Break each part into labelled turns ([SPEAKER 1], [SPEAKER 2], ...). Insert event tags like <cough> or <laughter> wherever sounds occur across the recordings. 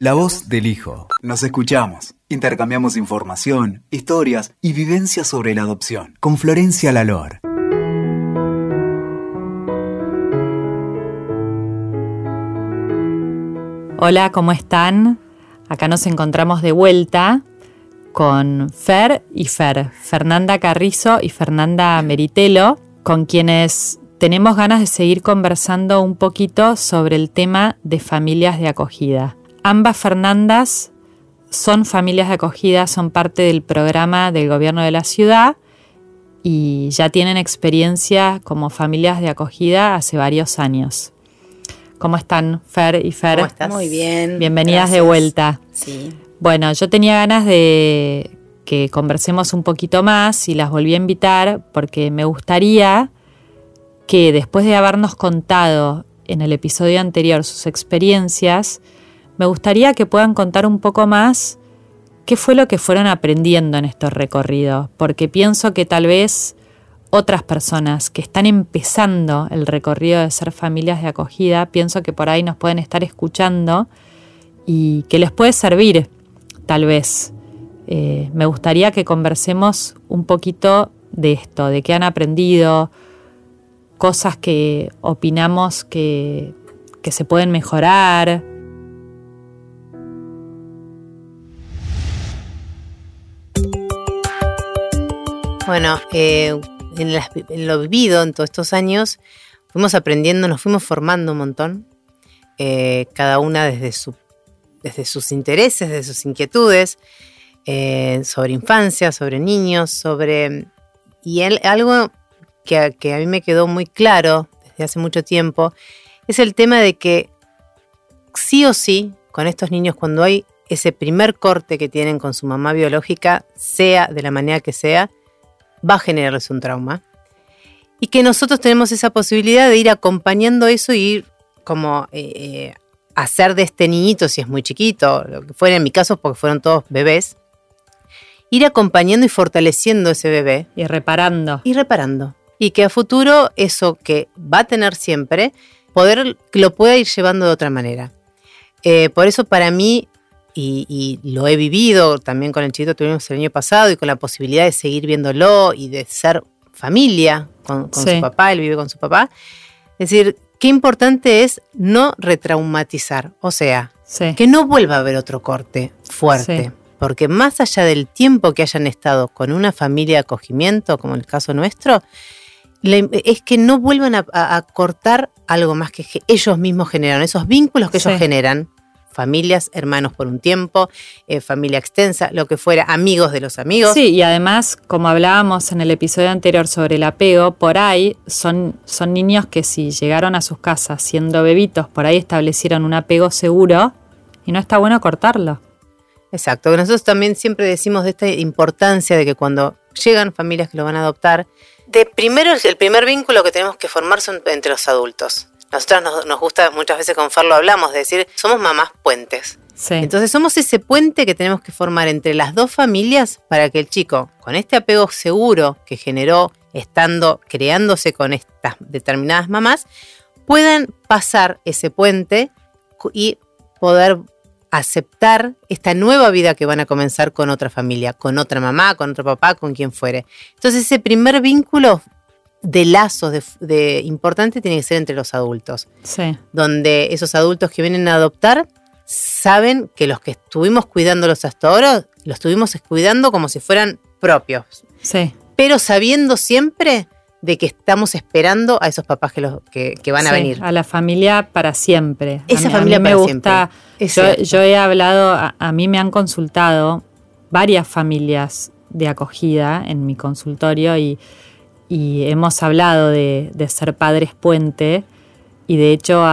[SPEAKER 1] La voz del hijo. Nos escuchamos. Intercambiamos información, historias y vivencias sobre la adopción. Con Florencia Lalor.
[SPEAKER 2] Hola, ¿cómo están? Acá nos encontramos de vuelta con Fer y Fer, Fernanda Carrizo y Fernanda Meritelo, con quienes tenemos ganas de seguir conversando un poquito sobre el tema de familias de acogida. Ambas Fernandas son familias de acogida, son parte del programa del gobierno de la ciudad y ya tienen experiencia como familias de acogida hace varios años. ¿Cómo están Fer y Fer?
[SPEAKER 3] ¿Cómo estás? Muy bien.
[SPEAKER 2] Bienvenidas de vuelta.
[SPEAKER 3] Sí.
[SPEAKER 2] Bueno, yo tenía ganas de que conversemos un poquito más y las volví a invitar porque me gustaría que después de habernos contado en el episodio anterior sus experiencias, me gustaría que puedan contar un poco más qué fue lo que fueron aprendiendo en estos recorridos, porque pienso que tal vez otras personas que están empezando el recorrido de ser familias de acogida, pienso que por ahí nos pueden estar escuchando y que les puede servir, tal vez. Eh, me gustaría que conversemos un poquito de esto, de qué han aprendido, cosas que opinamos que, que se pueden mejorar.
[SPEAKER 3] Bueno, eh, en, lo vivido en todos estos años, fuimos aprendiendo, nos fuimos formando un montón, eh, cada una desde, su, desde sus intereses, desde sus inquietudes, eh, sobre infancia, sobre niños, sobre... Y algo que, que a mí me quedó muy claro desde hace mucho tiempo es el tema de que sí o sí, con estos niños, cuando hay ese primer corte que tienen con su mamá biológica, sea de la manera que sea, va a generarles un trauma. Y que nosotros tenemos esa posibilidad de ir acompañando eso y ir como eh, eh, hacer de este niñito, si es muy chiquito, lo que fuera en mi caso, porque fueron todos bebés, ir acompañando y fortaleciendo ese bebé.
[SPEAKER 2] Y reparando.
[SPEAKER 3] Y reparando. Y que a futuro eso que va a tener siempre, poder lo pueda ir llevando de otra manera. Eh, por eso para mí y, lo he vivido también con el chiquito que tuvimos el año pasado y con la posibilidad de seguir viéndolo y de ser familia con, su papá, él vive con su papá. Es decir, qué importante es no retraumatizar, o sea, que no vuelva a haber otro corte fuerte. Porque más allá del tiempo que hayan estado con una familia de acogimiento, como el caso nuestro, es que no vuelvan a, cortar algo más que ellos mismos generan, esos vínculos que ellos generan familias, hermanos por un tiempo, eh, familia extensa, lo que fuera, amigos de los amigos.
[SPEAKER 2] Sí, y además, como hablábamos en el episodio anterior sobre el apego, por ahí son, son niños que si llegaron a sus casas siendo bebitos, por ahí establecieron un apego seguro y no está bueno cortarlo.
[SPEAKER 3] Exacto, nosotros también siempre decimos de esta importancia de que cuando llegan familias que lo van a adoptar, de primero el primer vínculo que tenemos que formar son entre los adultos. Nosotras nos, gusta, muchas veces con Fer lo hablamos, de decir, somos mamás puentes. Entonces somos ese puente que tenemos que formar entre las dos familias para que el chico, con este apego seguro que generó estando, creándose con estas determinadas mamás, puedan pasar ese puente y poder aceptar esta nueva vida que van a comenzar con otra familia, con otra mamá, con otro papá, con quien fuere. Entonces ese primer vínculo de lazos de, importante tiene que ser entre los adultos.
[SPEAKER 2] Sí.
[SPEAKER 3] Donde esos adultos que vienen a adoptar saben que los que estuvimos cuidándolos hasta ahora, los estuvimos cuidando como si fueran propios.
[SPEAKER 2] Sí.
[SPEAKER 3] Pero sabiendo siempre de que estamos esperando a esos papás que, los, que, van a venir.
[SPEAKER 2] A la familia para siempre.
[SPEAKER 3] Esa familia
[SPEAKER 2] me gusta. Yo, he hablado, a, a, mí me han consultado varias familias de acogida en mi consultorio y y hemos hablado de, ser padres puente y de hecho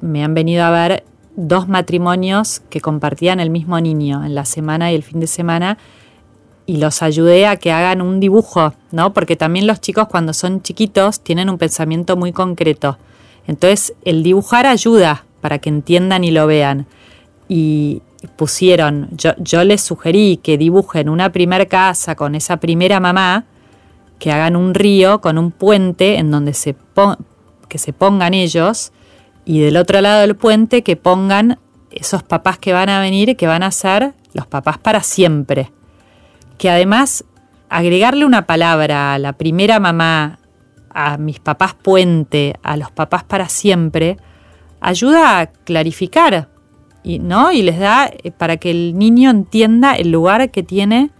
[SPEAKER 2] me han venido a ver dos matrimonios que compartían el mismo niño en la semana y el fin de semana y los ayudé a que hagan un dibujo, ¿no? Porque también los chicos cuando son chiquitos tienen un pensamiento muy concreto. Entonces el dibujar ayuda para que entiendan y lo vean. Y pusieron, yo, yo les sugerí que dibujen una primera casa con esa primera mamá que hagan un río con un puente en donde se, que se pongan ellos y del otro lado del puente que pongan esos papás que van a venir que van a ser los papás para siempre. Que además agregarle una palabra a la primera mamá, a mis papás puente, a los papás para siempre, ayuda a clarificar y, ¿no? y les da eh, para que el niño entienda el lugar que tiene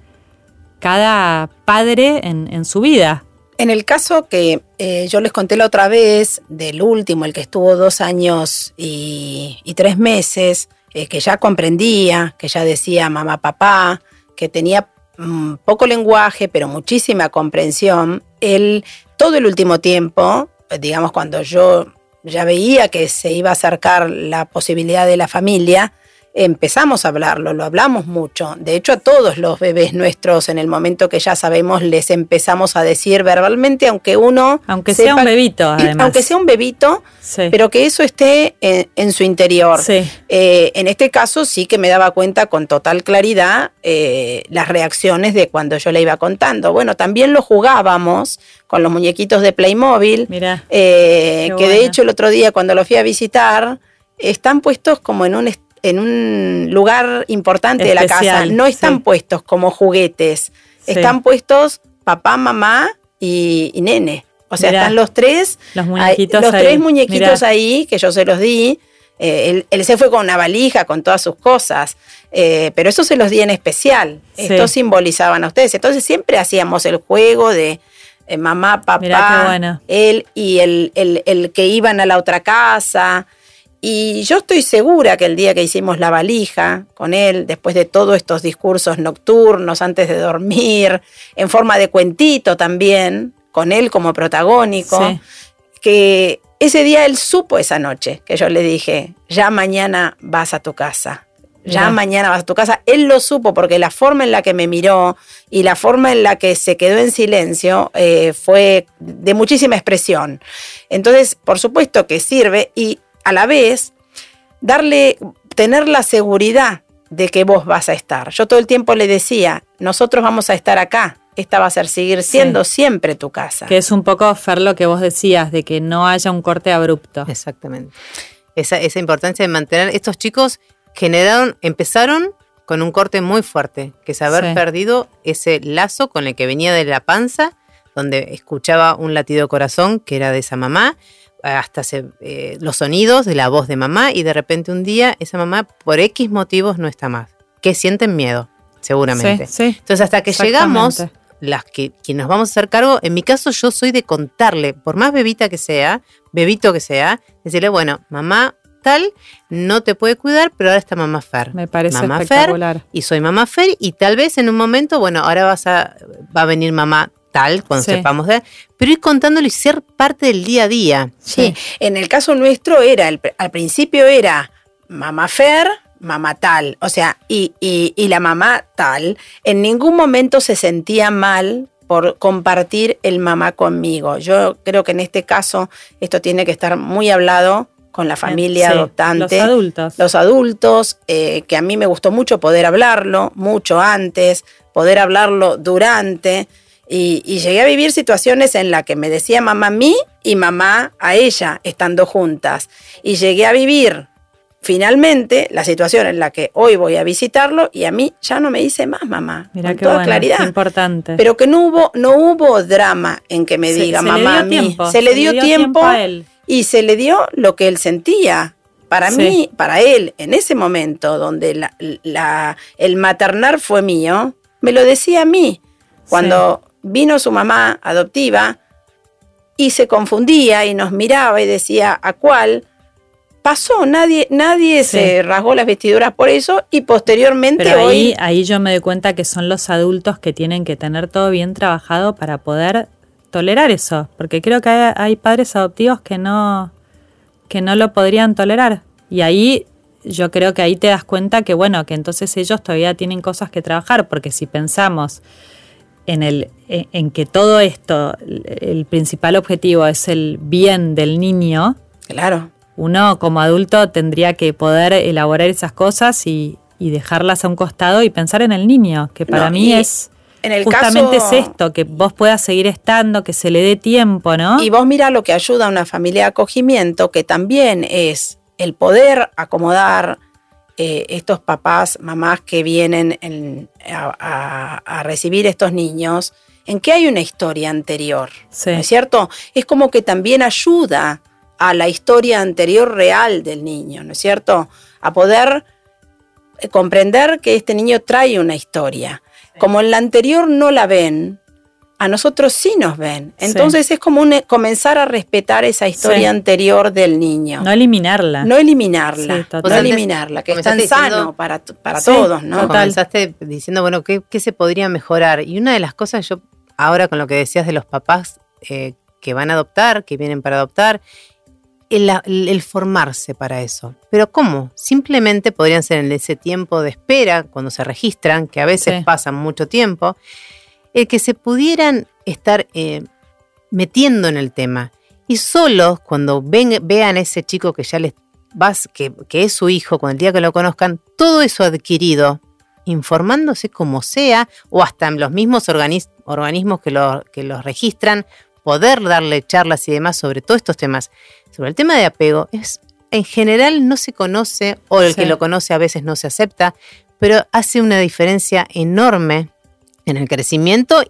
[SPEAKER 2] cada padre en, su vida.
[SPEAKER 4] En el caso que eh, yo les conté la otra vez, del último, el que estuvo dos años y, tres meses, eh, que ya comprendía, que ya decía mamá, papá, que tenía mm, poco lenguaje, pero muchísima comprensión, él todo el último tiempo, digamos cuando yo ya veía que se iba a acercar la posibilidad de la familia, empezamos a hablarlo, lo hablamos mucho. De hecho, a todos los bebés nuestros, en el momento que ya sabemos, les empezamos a decir verbalmente, aunque uno...
[SPEAKER 2] Aunque sea un bebito, además.
[SPEAKER 4] Aunque sea un bebito, pero que eso esté en, su interior. Eh, en este caso sí que me daba cuenta con total claridad eh, las reacciones de cuando yo le iba contando. Bueno, también lo jugábamos con los muñequitos de Playmobil, Mira, eh, que de hecho el otro día cuando lo fui a visitar, están puestos como en un en un lugar importante de la casa. No están puestos como juguetes, están puestos papá, mamá y, nene. O sea, están los tres, los, muñequitos los tres muñequitos ahí que yo se los di. Eh, él, se fue con una valija, con todas sus cosas, eh, pero eso se los di en especial. Esto simbolizaban a ustedes. Entonces siempre hacíamos el juego de eh, mamá, papá, él y el, el, que iban a la otra casa. Y yo estoy segura que el día que hicimos la valija con él, después de todos estos discursos nocturnos antes de dormir, en forma de cuentito también, con él como protagónico, que ese día él supo esa noche que yo le dije, ya mañana vas a tu casa. Ya mañana vas a tu casa. Él lo supo porque la forma en la que me miró y la forma en la que se quedó en silencio eh, fue de muchísima expresión. Entonces, por supuesto que sirve y a la vez darle, tener la seguridad de que vos vas a estar. Yo todo el tiempo le decía, nosotros vamos a estar acá, esta va a ser seguir siendo siempre tu casa.
[SPEAKER 2] Que es un poco, Fer, lo que vos decías, de que no haya un corte abrupto.
[SPEAKER 3] Exactamente. Esa, esa importancia de mantener, estos chicos generaron, empezaron con un corte muy fuerte, que es haber perdido ese lazo con el que venía de la panza, donde escuchaba un latido corazón que era de esa mamá, hasta eh, los sonidos de la voz de mamá y de repente un día esa mamá por X motivos no está más. Que sienten miedo, seguramente. Entonces hasta que llegamos, las que nos vamos a hacer cargo, en mi caso yo soy de contarle, por más bebita que sea, bebito que sea, decirle, bueno, mamá tal no te puede cuidar, pero ahora está mamá Fer.
[SPEAKER 2] Me parece
[SPEAKER 3] mamá
[SPEAKER 2] espectacular.
[SPEAKER 3] y soy mamá Fer y tal vez en un momento, bueno, ahora vas a, va a venir mamá tal, cuando sepamos de, pero ir contándolo y ser parte del día a día.
[SPEAKER 4] Sí, en el caso nuestro era, al principio era mamá Fer, mamá tal, o sea, y, y, la mamá tal, en ningún momento se sentía mal por compartir el mamá conmigo. Yo creo que en este caso esto tiene que estar muy hablado con la familia adoptante.
[SPEAKER 2] Los adultos.
[SPEAKER 4] Los adultos, eh, que a mí me gustó mucho poder hablarlo, mucho antes, poder hablarlo durante. Y, llegué a vivir situaciones en las que me decía mamá a mí y mamá a ella estando juntas. Y llegué a vivir finalmente la situación en la que hoy voy a visitarlo y a mí ya no me dice más mamá. Mira con toda claridad.
[SPEAKER 2] importante.
[SPEAKER 4] Pero que no hubo, no hubo drama en que me diga mamá a mí. Se, le dio, tiempo, a él. y se le dio lo que él sentía. Para mí, para él, en ese momento donde el maternar fue mío, me lo decía a mí. Cuando vino su mamá adoptiva y se confundía y nos miraba y decía a cuál. Pasó, nadie, nadie se rasgó las vestiduras por eso y posteriormente
[SPEAKER 2] Pero ahí, ahí yo me doy cuenta que son los adultos que tienen que tener todo bien trabajado para poder tolerar eso, porque creo que hay, padres adoptivos que no, que no lo podrían tolerar. Y ahí yo creo que ahí te das cuenta que, bueno, que entonces ellos todavía tienen cosas que trabajar, porque si pensamos en, el, en que todo esto, el principal objetivo es el bien del niño,
[SPEAKER 4] claro.
[SPEAKER 2] uno como adulto tendría que poder elaborar esas cosas y, dejarlas a un costado y pensar en el niño, que para mí es... En el Justamente es esto, que vos puedas seguir estando, que se le dé tiempo, ¿no?
[SPEAKER 4] Y vos mira lo que ayuda a una familia de acogimiento, que también es el poder acomodar eh, estos papás, mamás que vienen a, recibir estos niños, en que hay una historia anterior, ¿no es cierto? Es como que también ayuda a la historia anterior real del niño, ¿no es cierto? A poder eh, comprender que este niño trae una historia. Como en la anterior no la ven, a nosotros sí nos ven. Entonces es como comenzar a respetar esa historia anterior del niño.
[SPEAKER 2] No eliminarla.
[SPEAKER 4] No eliminarla. no eliminarla, que es tan sano para, para todos, ¿no?
[SPEAKER 3] Comenzaste diciendo, bueno, ¿qué, se podría mejorar? Y una de las cosas, yo ahora con lo que decías de los papás eh, que van a adoptar, que vienen para adoptar, el, formarse para eso. Pero ¿cómo? Simplemente podrían ser en ese tiempo de espera, cuando se registran, que a veces pasan mucho tiempo, el que se pudieran estar eh, metiendo en el tema. Y solo cuando ven, vean a ese chico que ya les vas, que, es su hijo, con el día que lo conozcan, todo eso adquirido, informándose como sea, o hasta en los mismos organismos que, lo, que los registran, poder darle charlas y demás sobre todos estos temas. Sobre el tema de apego, es en general no se conoce, o el que lo conoce a veces no se acepta, pero hace una diferencia enorme en el crecimiento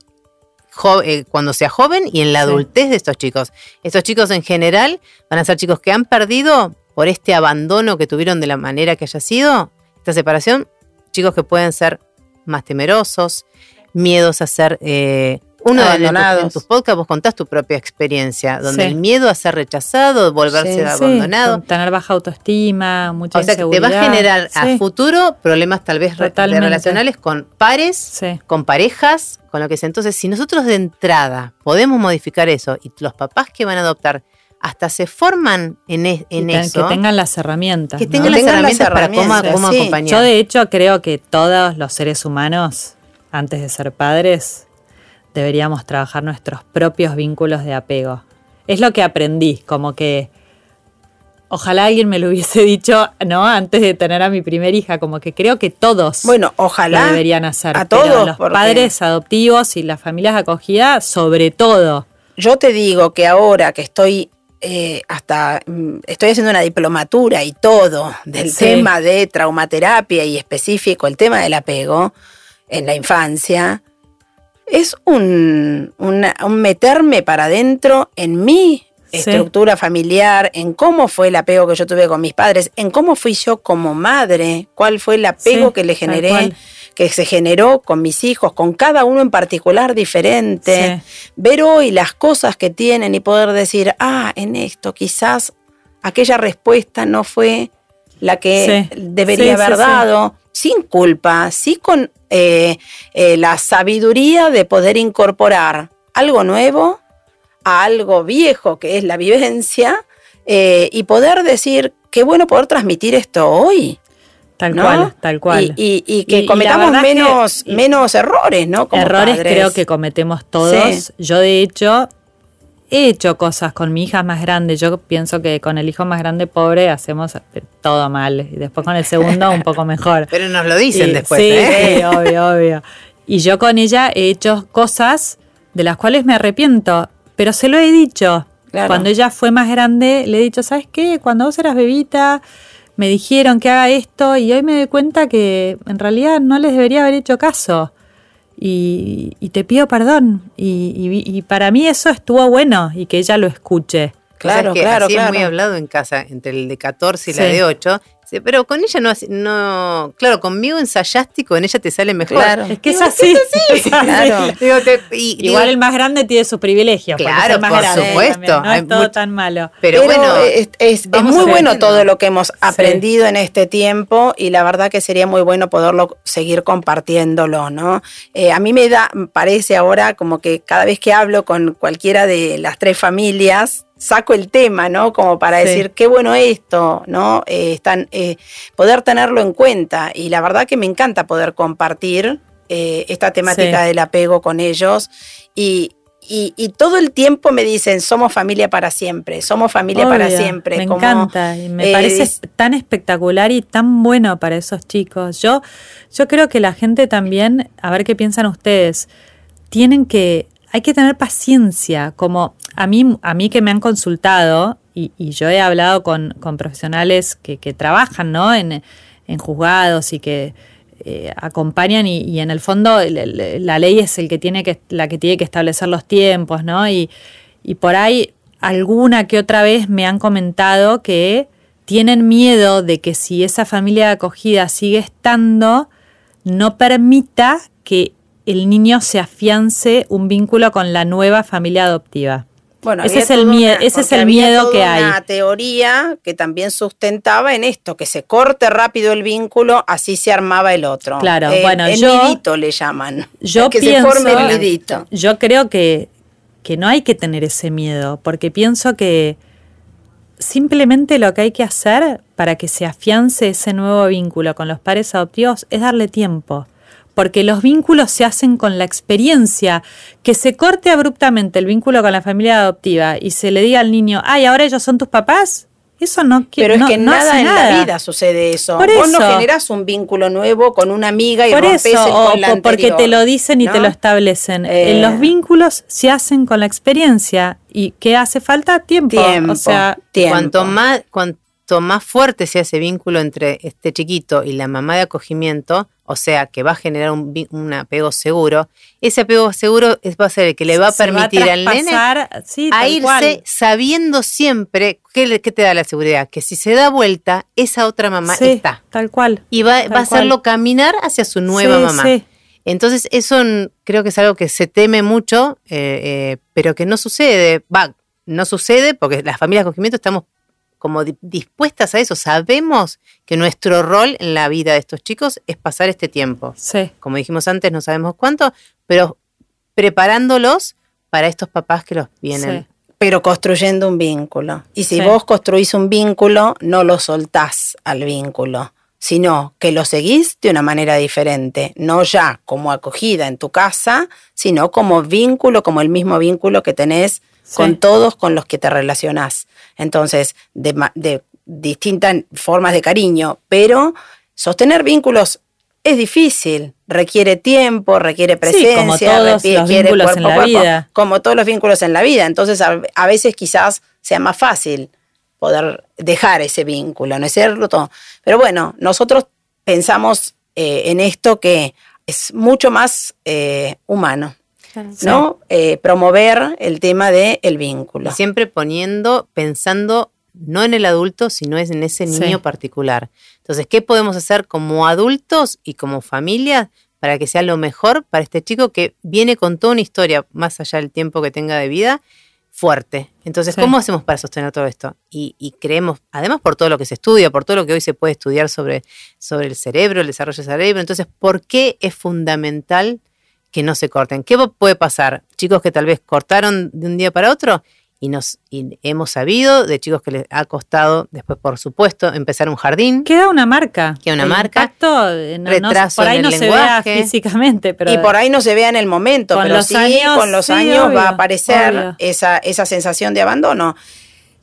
[SPEAKER 3] eh, cuando sea joven y en la adultez de estos chicos. Estos chicos en general van a ser chicos que han perdido por este abandono que tuvieron de la manera que haya sido, esta separación, chicos que pueden ser más temerosos, miedos a ser eh, uno de en tus podcasts vos contás tu propia experiencia, donde el miedo a ser rechazado, volverse abandonado.
[SPEAKER 2] tener baja autoestima, mucha
[SPEAKER 3] O sea que te va a generar a futuro problemas tal vez relacionales con pares, con parejas, con lo que sea. Entonces, si nosotros de entrada podemos modificar eso y los papás que van a adoptar hasta se forman en, en eso.
[SPEAKER 2] Que tengan las herramientas.
[SPEAKER 3] Que tengan, las, herramientas para cómo, acompañar.
[SPEAKER 2] Yo de hecho creo que todos los seres humanos, antes de ser padres, deberíamos trabajar nuestros propios vínculos de apego. Es lo que aprendí, como que ojalá alguien me lo hubiese dicho, ¿no? Antes de tener a mi primer hija, como que creo que todos
[SPEAKER 4] bueno, ojalá
[SPEAKER 2] deberían hacer. A todos. los padres adoptivos y las familias acogidas, sobre todo.
[SPEAKER 4] Yo te digo que ahora que estoy eh, hasta mm, estoy haciendo una diplomatura y todo del tema de traumaterapia y específico el tema del apego en la infancia, es un, meterme para adentro en mi estructura familiar, en cómo fue el apego que yo tuve con mis padres, en cómo fui yo como madre, cuál fue el apego que le generé, que se generó con mis hijos, con cada uno en particular diferente, ver hoy las cosas que tienen y poder decir, ah, en esto quizás aquella respuesta no fue la que debería haber dado, sin culpa, sí con eh, eh, la sabiduría de poder incorporar algo nuevo a algo viejo que es la vivencia eh, y poder decir, qué bueno poder transmitir esto hoy.
[SPEAKER 2] Tal cual, tal cual.
[SPEAKER 4] Y, que cometamos menos, menos errores, ¿no?
[SPEAKER 2] errores creo que cometemos todos. Yo de hecho he hecho cosas con mi hija más grande. Yo pienso que con el hijo más grande pobre hacemos todo mal. Y después con el segundo un poco mejor. <laughs>
[SPEAKER 3] Pero nos lo dicen después.
[SPEAKER 2] Sí, ¿eh? sí, <laughs> obvio, obvio. Y yo con ella he hecho cosas de las cuales me arrepiento. Pero se lo he dicho. Cuando ella fue más grande, le he dicho, ¿sabes qué? Cuando vos eras bebita, me dijeron que haga esto y hoy me doy cuenta que en realidad no les debería haber hecho caso y, te pido perdón. Y, para mí eso estuvo bueno y que ella lo escuche.
[SPEAKER 3] Claro, claro, claro. es muy hablado en casa entre el de 14 y la de 8 pero con ella no, no, claro, conmigo ensayaste y con ella te sale mejor. Claro.
[SPEAKER 2] Es que es así. <laughs> Igual el más grande tiene sus privilegios.
[SPEAKER 3] Claro,
[SPEAKER 2] más
[SPEAKER 3] por supuesto.
[SPEAKER 2] No es todo tan malo.
[SPEAKER 4] Pero, bueno, es, muy bueno todo lo que hemos aprendido en este tiempo y la verdad que sería muy bueno poderlo seguir compartiéndolo, ¿no? Eh, a mí me da, parece ahora como que cada vez que hablo con cualquiera de las tres familias, saco el tema, ¿no? Como para decir, qué bueno esto, ¿no? Eh, están, eh, poder tenerlo en cuenta. Y la verdad que me encanta poder compartir eh, esta temática del apego con ellos. Y, y, todo el tiempo me dicen, somos familia para siempre, somos familia para siempre.
[SPEAKER 2] Me encanta y me parece tan espectacular y tan bueno para esos chicos. Yo, yo creo que la gente también, a ver qué piensan ustedes, tienen que hay que tener paciencia, como a mí, a mí que me han consultado, y, yo he hablado con, profesionales que, trabajan ¿no? en, juzgados y que eh, acompañan y, en el fondo la, ley es el que tiene que, la que tiene que establecer los tiempos, ¿no? Y, y por ahí alguna que otra vez me han comentado que tienen miedo de que si esa familia de acogida sigue estando, no permita que el niño se afiance un vínculo con la nueva familia adoptiva. Bueno, ese es el, miedo, ese es el miedo que hay.
[SPEAKER 4] una teoría que también sustentaba en esto, que se corte rápido el vínculo, así se armaba el otro.
[SPEAKER 2] Claro, bueno,
[SPEAKER 4] el
[SPEAKER 2] yo,
[SPEAKER 4] nidito le llaman.
[SPEAKER 2] Yo <laughs> que se forme el nidito. Yo creo que, que no hay que tener ese miedo, porque pienso que simplemente lo que hay que hacer para que se afiance ese nuevo vínculo con los padres adoptivos es darle tiempo porque los vínculos se hacen con la experiencia. Que se corte abruptamente el vínculo con la familia adoptiva y se le diga al niño, ay, ahora ellos son tus papás. Eso no
[SPEAKER 4] Pero es que nada en la vida sucede eso. Por Vos no generás un vínculo nuevo con una amiga y
[SPEAKER 2] Por rompes eso, el con porque te lo dicen y te lo establecen. Eh. Los vínculos se hacen con la experiencia y ¿qué hace falta? Tiempo.
[SPEAKER 3] o sea, Cuanto más cuanto más fuerte sea ese vínculo entre este chiquito y la mamá de acogimiento, o sea, que va a generar un, apego seguro, ese apego seguro va a ser el que le va a permitir al nene a irse sabiendo siempre ¿qué, te da la seguridad, que si se da vuelta, esa otra mamá está.
[SPEAKER 2] Tal cual.
[SPEAKER 3] Y va, a hacerlo caminar hacia su nueva mamá. Entonces, eso creo que es algo que se teme mucho, eh, eh, pero que no sucede. Va, no sucede porque las familias de acogimiento estamos como dispuestas a eso. Sabemos que nuestro rol en la vida de estos chicos es pasar este tiempo.
[SPEAKER 2] Sí.
[SPEAKER 3] Como dijimos antes, no sabemos cuánto, pero preparándolos para estos papás que los vienen.
[SPEAKER 4] Pero construyendo un vínculo. Y si vos construís un vínculo, no lo soltás al vínculo, sino que lo seguís de una manera diferente, no ya como acogida en tu casa, sino como vínculo, como el mismo vínculo que tenés con todos con los que te relacionás. Entonces, de, distintas formas de cariño, pero sostener vínculos es difícil, requiere tiempo, requiere presencia, como
[SPEAKER 2] todos los vínculos en la vida.
[SPEAKER 4] como todos los vínculos en la vida. Entonces, a, veces quizás sea más fácil poder dejar ese vínculo, no es cierto. Pero bueno, nosotros pensamos eh, en esto que es mucho más eh, humano. ¿No? Eh, promover el tema del el vínculo.
[SPEAKER 3] siempre poniendo, pensando no en el adulto, sino en ese niño particular. Entonces, ¿qué podemos hacer como adultos y como familia para que sea lo mejor para este chico que viene con toda una historia, más allá del tiempo que tenga de vida, fuerte? Entonces, ¿cómo hacemos para sostener todo esto? Y, creemos, además por todo lo que se estudia, por todo lo que hoy se puede estudiar sobre, sobre el cerebro, el desarrollo del cerebro, entonces, ¿por qué es fundamental? Que no se corten. ¿Qué puede pasar? Chicos que tal vez cortaron de un día para otro y nos hemos sabido de chicos que les ha costado después, por supuesto, empezar un jardín.
[SPEAKER 2] Queda una marca.
[SPEAKER 3] Queda una marca.
[SPEAKER 2] Impacto, eh, retraso por ahí no se vea físicamente, pero
[SPEAKER 4] y por ahí no se vea en el momento, con pero los sí, años, con los años va a aparecer esa, esa sensación de abandono.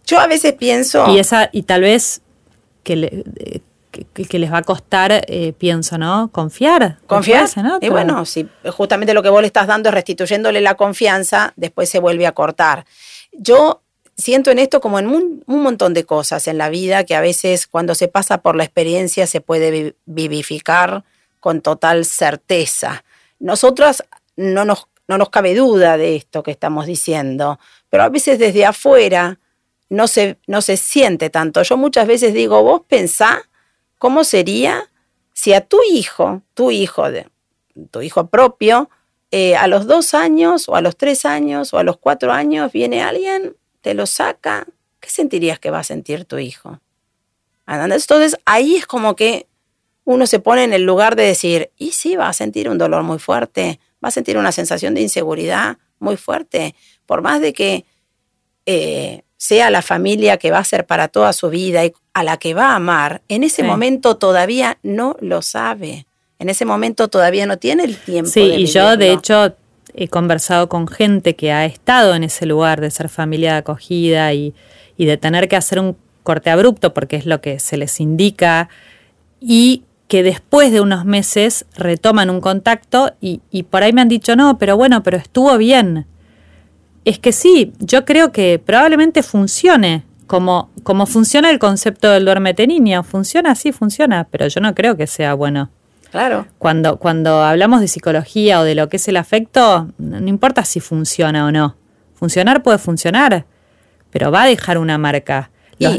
[SPEAKER 4] Yo a veces pienso
[SPEAKER 2] y esa y tal vez que le, que, les va a costar, eh, pienso, ¿no? Confiar.
[SPEAKER 4] Confiar. Y bueno, si justamente lo que vos le estás dando es restituyéndole la confianza, después se vuelve a cortar. Yo siento en esto como en un, montón de cosas en la vida que a veces cuando se pasa por la experiencia se puede vivificar con total certeza. Nosotras no nos, no nos cabe duda de esto que estamos diciendo, pero a veces desde afuera no se, no se siente tanto. Yo muchas veces digo, vos pensá ¿Cómo sería si a tu hijo, tu hijo, de, tu hijo propio, eh, a los dos años o a los tres años o a los cuatro años viene alguien, te lo saca? ¿Qué sentirías que va a sentir tu hijo? Entonces ahí es como que uno se pone en el lugar de decir, y sí, va a sentir un dolor muy fuerte, va a sentir una sensación de inseguridad muy fuerte, por más de que eh, sea la familia que va a ser para toda su vida y a la que va a amar, en ese momento todavía no lo sabe. En ese momento todavía no tiene el tiempo.
[SPEAKER 2] Sí, y yo de hecho he conversado con gente que ha estado en ese lugar de ser familia de acogida y, de tener que hacer un corte abrupto porque es lo que se les indica y que después de unos meses retoman un contacto y, y por ahí me han dicho, no, pero bueno, pero estuvo bien es que sí, yo creo que probablemente funcione como, como funciona el concepto del duérmete niño. Funciona, sí, funciona, pero yo no creo que sea bueno.
[SPEAKER 4] Claro.
[SPEAKER 2] Cuando, cuando hablamos de psicología o de lo que es el afecto, no importa si funciona o no. Funcionar puede funcionar, pero va a dejar una marca.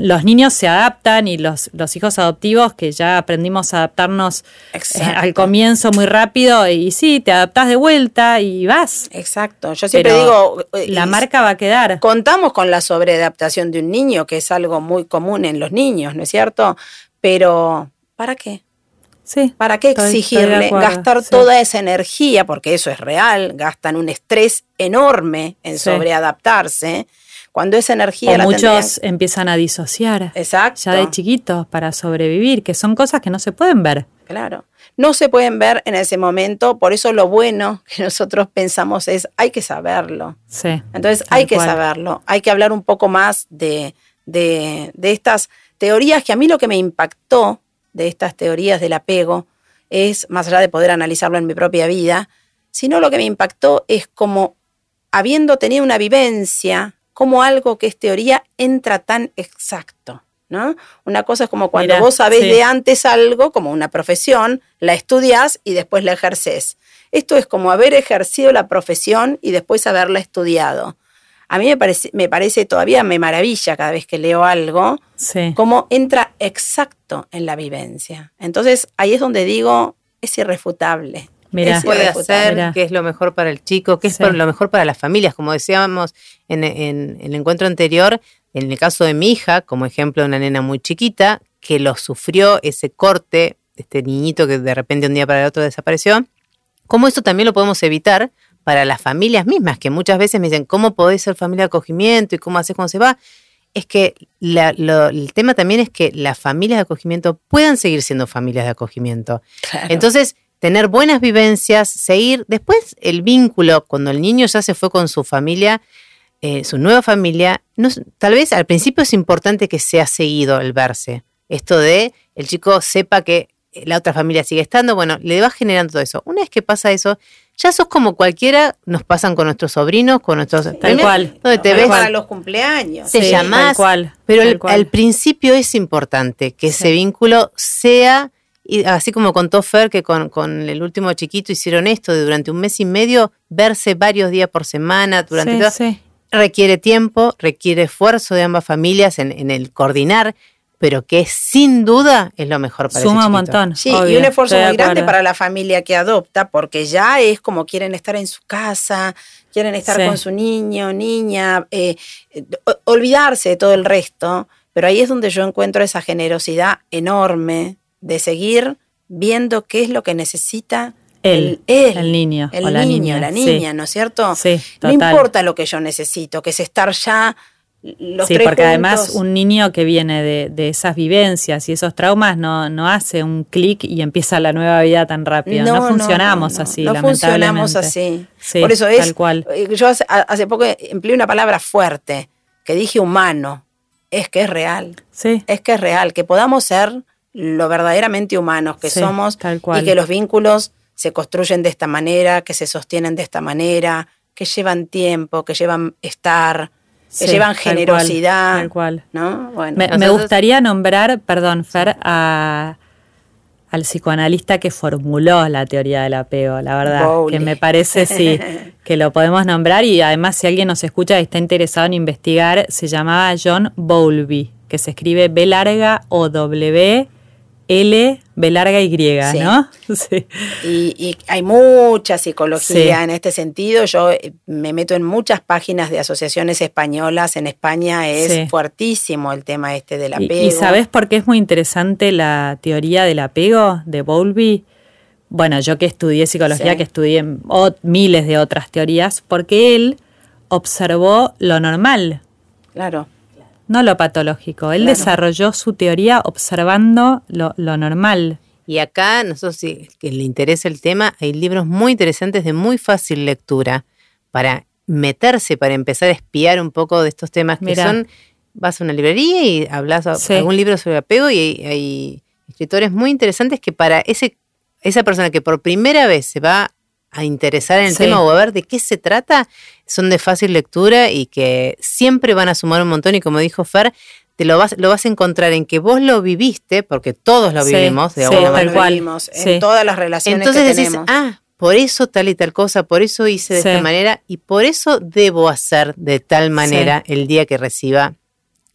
[SPEAKER 2] Los, niños se adaptan y los, los, hijos adoptivos que ya aprendimos a adaptarnos eh, al comienzo muy rápido y sí, te adaptas de vuelta y vas.
[SPEAKER 4] Exacto, yo siempre digo...
[SPEAKER 2] Eh, la marca va a quedar.
[SPEAKER 4] Contamos con la sobreadaptación de un niño, que es algo muy común en los niños, ¿no es cierto? Pero, ¿para qué?
[SPEAKER 2] Sí,
[SPEAKER 4] ¿Para qué exigirle gastar toda esa energía? Porque eso es real, gastan un estrés enorme en sobreadaptarse. Cuando esa energía...
[SPEAKER 2] muchos empiezan a disociar.
[SPEAKER 4] Exacto.
[SPEAKER 2] Ya de chiquitos para sobrevivir, que son cosas que no se pueden ver.
[SPEAKER 4] Claro. No se pueden ver en ese momento, por eso lo bueno <laughs> que nosotros pensamos es, hay que saberlo.
[SPEAKER 2] Sí.
[SPEAKER 4] Entonces hay que saberlo, hay que hablar un poco más de, de, de estas teorías que a mí lo que me impactó de estas teorías del apego es, más allá de poder analizarlo en mi propia vida, sino lo que me impactó es como, habiendo tenido una vivencia, como algo que es teoría entra tan exacto. ¿no? Una cosa es como cuando vos sabés de antes algo, como una profesión, la estudias y después la ejerces. Esto es como haber ejercido la profesión y después haberla estudiado a mí me parece, me parece todavía me maravilla cada vez que leo algo, cómo entra exacto en la vivencia. Entonces ahí es donde digo, es irrefutable.
[SPEAKER 3] Mira, puede hacer, qué es lo mejor para el chico, qué es lo mejor para las familias, como decíamos en, en, el encuentro anterior, en el caso de mi hija, como ejemplo de una nena muy chiquita, que lo sufrió ese corte, este niñito que de repente un día para el otro desapareció, cómo esto también lo podemos evitar para las familias mismas, que muchas veces me dicen, ¿cómo podés ser familia de acogimiento y cómo haces cuando se va? Es que el tema también es que las familias de acogimiento puedan seguir siendo familias de acogimiento. Entonces, tener buenas vivencias, seguir, después el vínculo, cuando el niño ya se fue con su familia, eh, su nueva familia, no, tal vez al principio es importante que sea seguido el verse. Esto de el chico sepa que la otra familia sigue estando, bueno, le va generando todo eso. Una vez que pasa eso, ya sos como cualquiera, nos pasan con nuestros sobrinos, con nuestros...
[SPEAKER 2] Tal cual.
[SPEAKER 4] Donde te ves para los cumpleaños.
[SPEAKER 3] Te sí, cual, pero al principio es importante que ese vínculo sea, así como contó Fer, que con, con, el último chiquito hicieron esto de durante un mes y medio, verse varios días por semana, durante todo, requiere tiempo, requiere esfuerzo de ambas familias en, en el coordinar pero que sin duda es lo mejor para
[SPEAKER 2] Suma un montón.
[SPEAKER 4] Sí, y un esfuerzo muy grande para la familia que adopta, porque ya es como quieren estar en su casa, quieren estar con su niño, niña, eh, olvidarse de todo el resto, pero ahí es donde yo encuentro esa generosidad enorme de seguir viendo qué es lo que necesita
[SPEAKER 2] el, el, niño.
[SPEAKER 4] El niño, la niña, la niña ¿no es cierto?
[SPEAKER 2] Sí,
[SPEAKER 4] No importa lo que yo necesito, que es estar ya
[SPEAKER 2] sí, porque además un niño que viene de, esas vivencias y esos traumas no, no hace un clic y empieza la nueva vida tan rápido. No, funcionamos así, no
[SPEAKER 4] funcionamos así. Por eso es. Tal cual. Eh, yo hace, poco empleé una palabra fuerte, que dije humano. Es que es real.
[SPEAKER 2] Sí.
[SPEAKER 4] Es que es real. Que podamos ser lo verdaderamente humanos que somos y que los vínculos se construyen de esta manera, que se sostienen de esta manera, que llevan tiempo, que llevan estar que llevan generosidad.
[SPEAKER 2] Tal cual.
[SPEAKER 4] ¿no?
[SPEAKER 2] me, gustaría nombrar, perdón, Fer, a, al psicoanalista que formuló la teoría del apego, la verdad, que me parece sí, <laughs> que lo podemos nombrar y además si alguien nos escucha y está interesado en investigar, se llamaba John Bowlby, que se escribe B larga O W L, B larga Y, ¿no? <laughs>
[SPEAKER 4] Sí. Y, hay mucha psicología en este sentido. Yo eh, me meto en muchas páginas de asociaciones españolas. En España es fuertísimo el tema este del apego.
[SPEAKER 2] ¿Y, sabes por qué es muy interesante la teoría del apego de Bowlby? Bueno, yo que estudié psicología, que estudié miles de otras teorías, porque él observó lo normal.
[SPEAKER 4] Claro
[SPEAKER 2] no lo patológico. Él desarrolló su teoría observando lo, normal.
[SPEAKER 3] Y acá, nosotros si que le interesa el tema, hay libros muy interesantes de muy fácil lectura para meterse, para empezar a espiar un poco de estos temas que son, vas a una librería y hablas algún libro sobre apego y hay, escritores muy interesantes que para ese, esa persona que por primera vez se va a interesar en el tema o a ver de qué se trata, son de fácil lectura y que siempre van a sumar un montón y como dijo Fer, te lo vas, lo vas a encontrar en que vos lo viviste, porque todos lo vivimos de alguna
[SPEAKER 4] manera. en todas las relaciones
[SPEAKER 3] Entonces
[SPEAKER 4] que
[SPEAKER 3] decís, ah, por eso tal y tal cosa, por eso hice de esta manera y por eso debo hacer de tal manera el día que reciba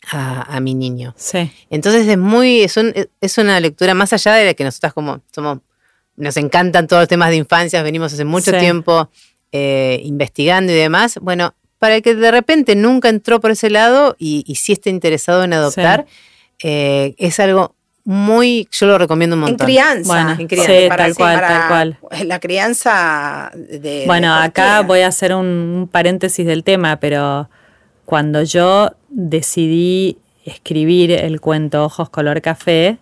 [SPEAKER 3] a, mi niño.
[SPEAKER 2] Sí.
[SPEAKER 3] Entonces es muy, es, es una lectura más allá de la que nosotras como somos, nos encantan todos los temas de infancia, venimos hace mucho tiempo eh, investigando y demás. Bueno, para el que de repente nunca entró por ese lado y, y sí esté interesado en adoptar, eh, es algo muy, yo lo recomiendo un montón.
[SPEAKER 4] En crianza,
[SPEAKER 2] en crianza tal cual, tal cual.
[SPEAKER 4] La crianza de...
[SPEAKER 2] Bueno, acá voy a hacer un paréntesis del tema, pero cuando yo decidí escribir el cuento Ojos color café,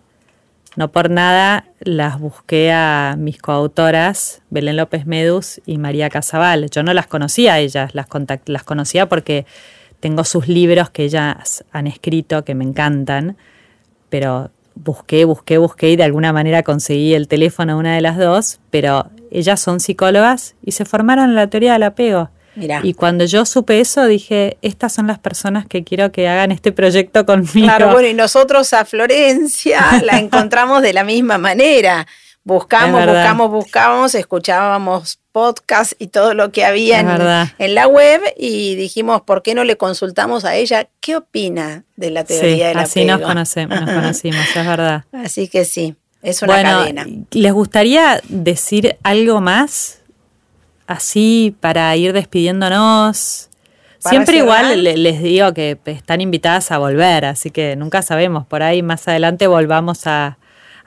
[SPEAKER 2] no por nada las busqué a mis coautoras, Belén López Medus y María Casabal. Yo no las conocía a ellas, las, las conocía porque tengo sus libros que ellas han escrito que me encantan, pero busqué, busqué, busqué y de alguna manera conseguí el teléfono de una de las dos, pero ellas son psicólogas y se formaron en la teoría del apego. Y cuando yo supe eso, dije, estas son las personas que quiero que hagan este proyecto conmigo.
[SPEAKER 4] Claro, bueno, y <laughs> nosotros a Florencia la <laughs> encontramos de la misma manera. Buscamos, buscamos, buscamos, escuchábamos podcast y todo lo que había en, la web y dijimos, ¿por qué no le consultamos a ella qué opina de la teoría de la
[SPEAKER 2] así nos, conocemos, nos <laughs> conocimos, es verdad.
[SPEAKER 4] Así que sí, es una cadena.
[SPEAKER 2] ¿Les gustaría decir algo más así para ir despidiéndonos. Siempre igual les digo que están invitadas a volver, así que nunca sabemos, por ahí más adelante volvamos a,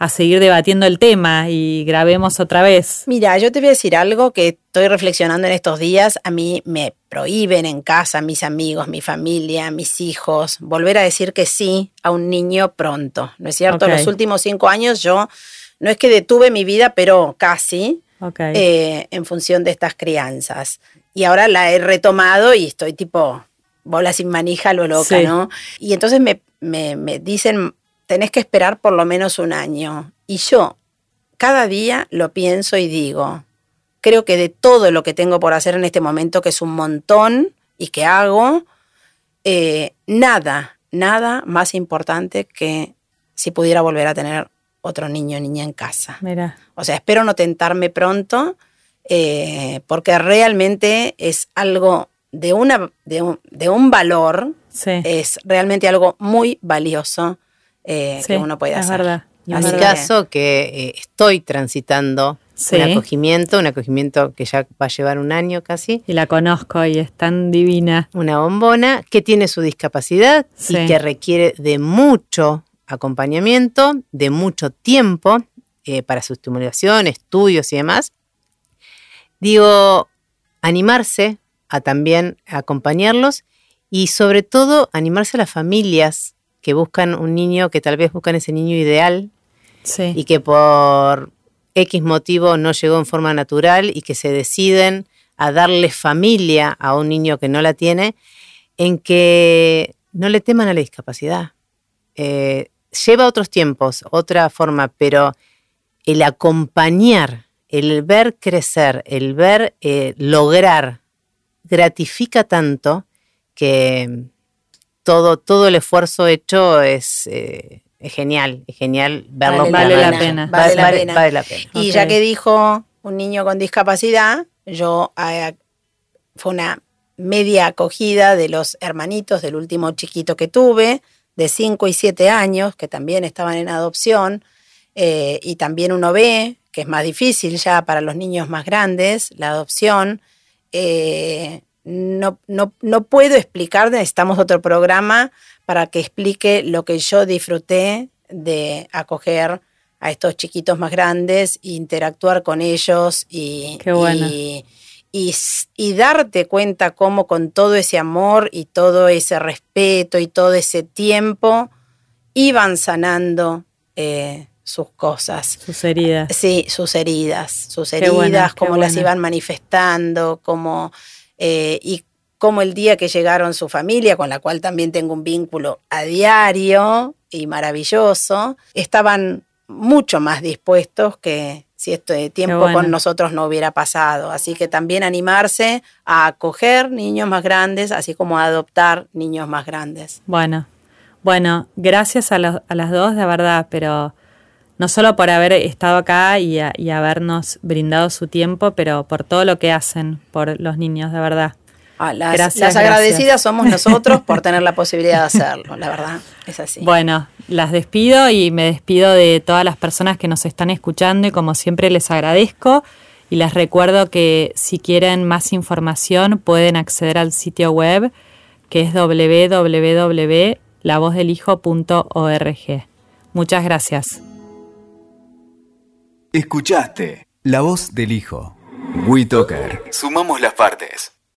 [SPEAKER 2] seguir debatiendo el tema y grabemos otra vez.
[SPEAKER 4] Mira, yo te voy a decir algo que estoy reflexionando en estos días. A mí me prohíben en casa, mis amigos, mi familia, mis hijos, volver a decir que sí a un niño pronto. ¿No es cierto? Los últimos cinco años yo no es que detuve mi vida, pero casi. Eh, en función de estas crianzas. Y ahora la he retomado y estoy tipo bola sin manija, lo loca, ¿no? Y entonces me, me, dicen, tenés que esperar por lo menos un año. Y yo cada día lo pienso y digo, creo que de todo lo que tengo por hacer en este momento, que es un montón y que hago, eh, nada, nada más importante que si pudiera volver a tener otro niño o niña en casa.
[SPEAKER 2] Mira.
[SPEAKER 4] O sea, espero no tentarme pronto, eh, porque realmente es algo de, una, de, un, valor, es realmente algo muy valioso eh, que uno puede hacer.
[SPEAKER 3] Verdad. En mi caso, que eh, estoy transitando un acogimiento, un acogimiento que ya va a llevar un año casi.
[SPEAKER 2] Y la conozco y es tan divina.
[SPEAKER 3] Una bombona que tiene su discapacidad y que requiere de mucho acompañamiento de mucho tiempo eh, para su estimulación, estudios y demás. Digo, animarse a también acompañarlos y sobre todo animarse a las familias que buscan un niño, que tal vez buscan ese niño ideal y que por X motivo no llegó en forma natural y que se deciden a darle familia a un niño que no la tiene, en que no le teman a la discapacidad. Eh, lleva otros tiempos, otra forma, pero el acompañar, el ver crecer, el ver eh, lograr, gratifica tanto que todo, todo el esfuerzo hecho es, eh, genial, es genial verlo.
[SPEAKER 2] Vale, la, pena.
[SPEAKER 4] Vale, la pena. Y ya que dijo un niño con discapacidad, yo eh, fue una media acogida de los hermanitos del último chiquito que tuve, de 5 y 7 años, que también estaban en adopción, eh, y también uno ve que es más difícil ya para los niños más grandes, la adopción. Eh, no, no, no, puedo explicar, necesitamos otro programa para que explique lo que yo disfruté de acoger a estos chiquitos más grandes, interactuar con ellos y,
[SPEAKER 2] Qué bueno
[SPEAKER 4] y, darte cuenta cómo con todo ese amor y todo ese respeto y todo ese tiempo iban sanando eh, sus cosas.
[SPEAKER 2] Sus heridas.
[SPEAKER 4] Sí, sus heridas, sus heridas, cómo las iban manifestando, cómo, eh, y cómo el día que llegaron su familia, con la cual también tengo un vínculo a diario y maravilloso, estaban mucho más dispuestos que, si este tiempo con nosotros no hubiera pasado. Así que también animarse a acoger niños más grandes, así como a adoptar niños más grandes.
[SPEAKER 2] Bueno, Bueno, gracias a, a las dos, de verdad, pero no solo por haber estado acá y, habernos brindado su tiempo, pero por todo lo que hacen por los niños, de verdad.
[SPEAKER 4] Ah, las, las, agradecidas somos nosotros <laughs> por tener la posibilidad de hacerlo, la verdad, es así.
[SPEAKER 2] Bueno, las despido y me despido de todas las personas que nos están escuchando y como siempre les agradezco y les recuerdo que si quieren más información pueden acceder al sitio web que es www.lavozdelhijo.org. Muchas gracias.
[SPEAKER 1] Escuchaste La Voz del Hijo. WeToker. Sumamos las partes.